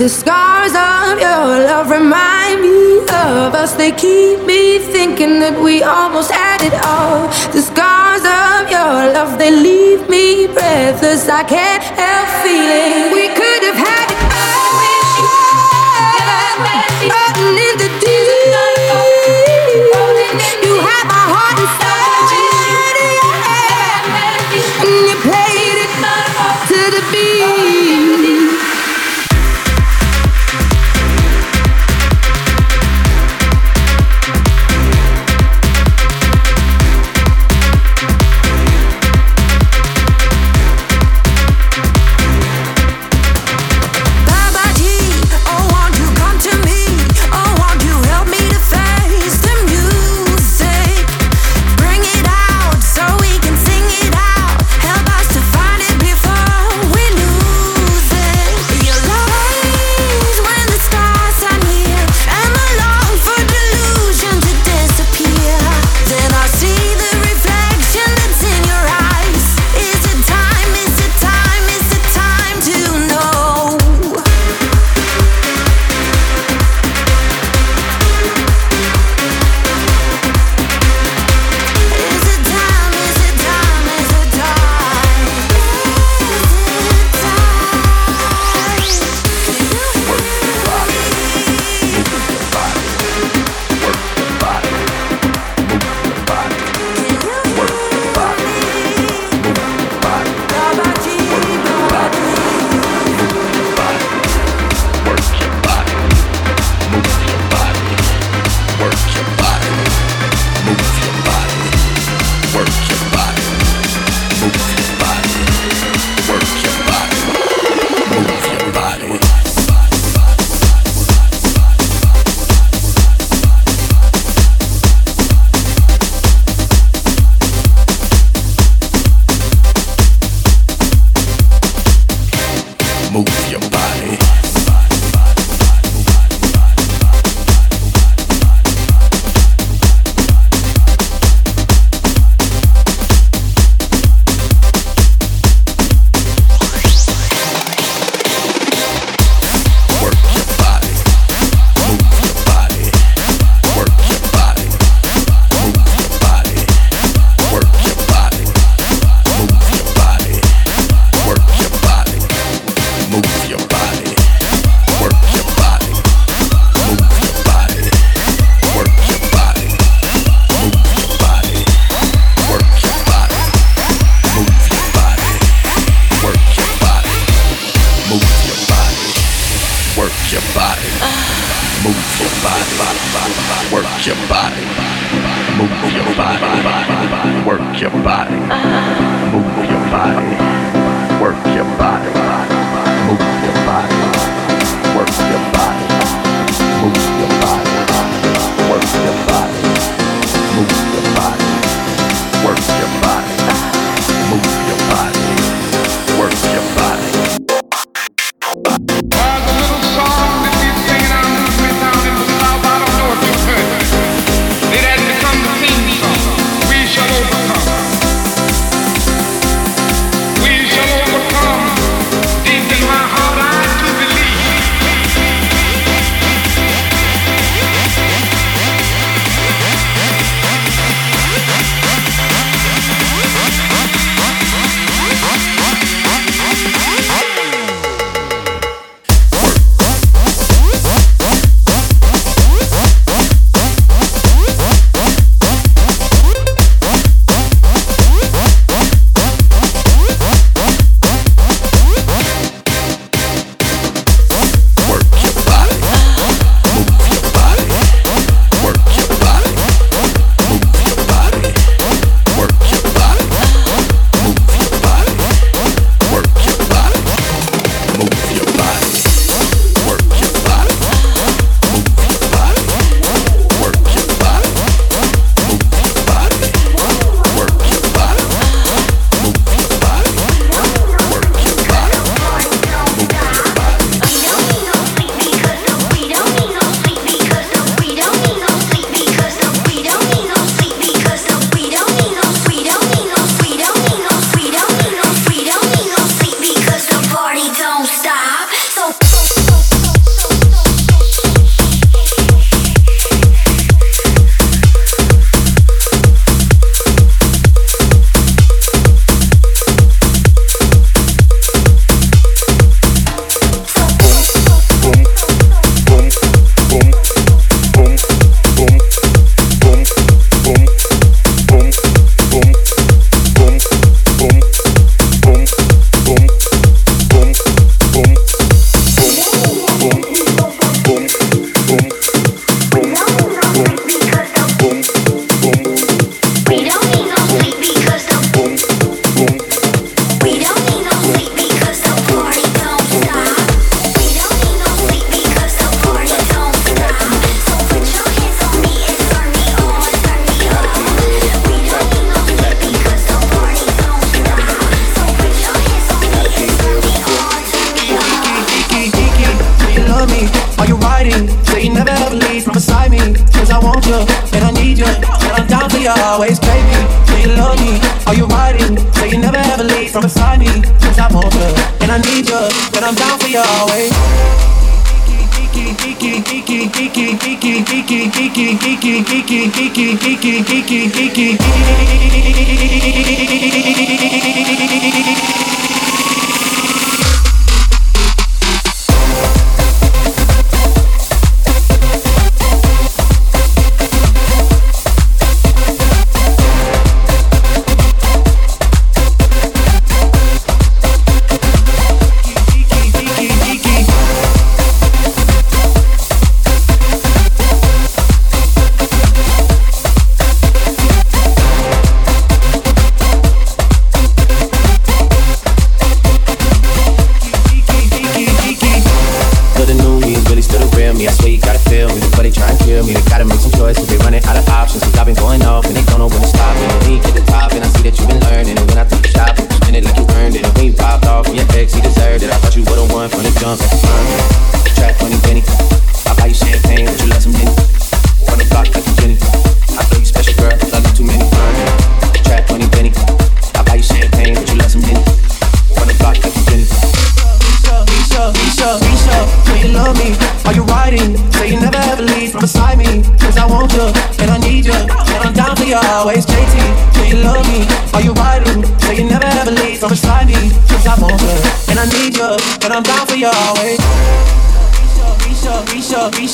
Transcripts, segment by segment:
The scars of your love remind me of us. They keep me thinking that we almost had it all. The scars of your love, they leave me breathless. I can't help feeling we could have had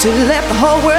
to let the whole world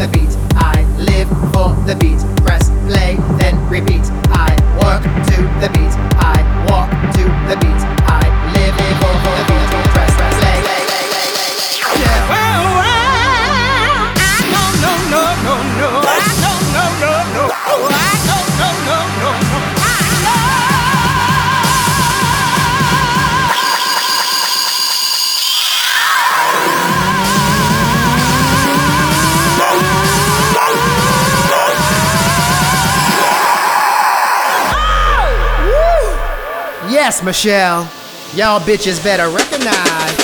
the beat. I live for the beat. Yes, Michelle. Y'all bitches better recognize.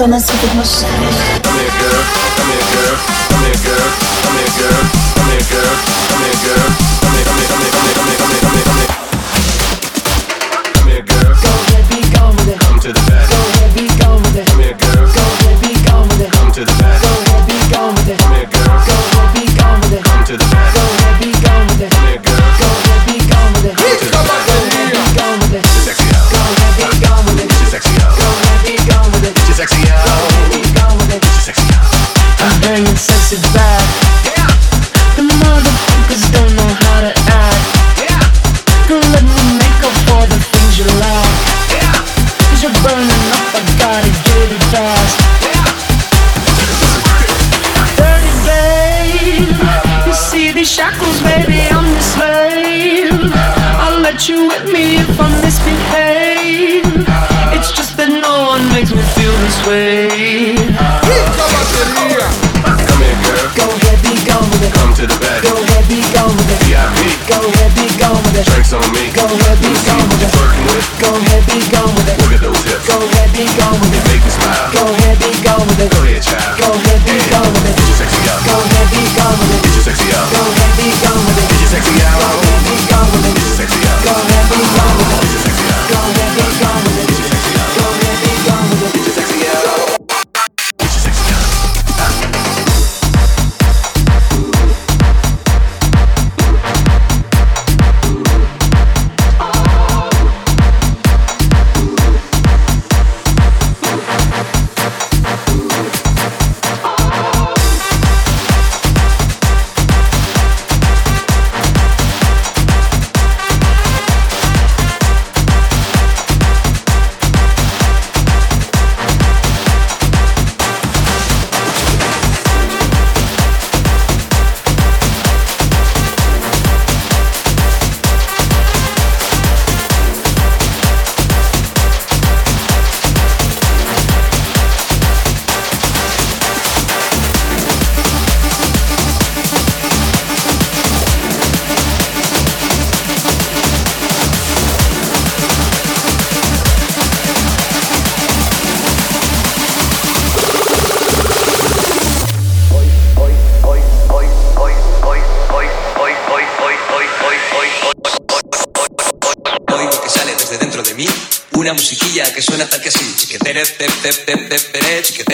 Sonra sıkılmış.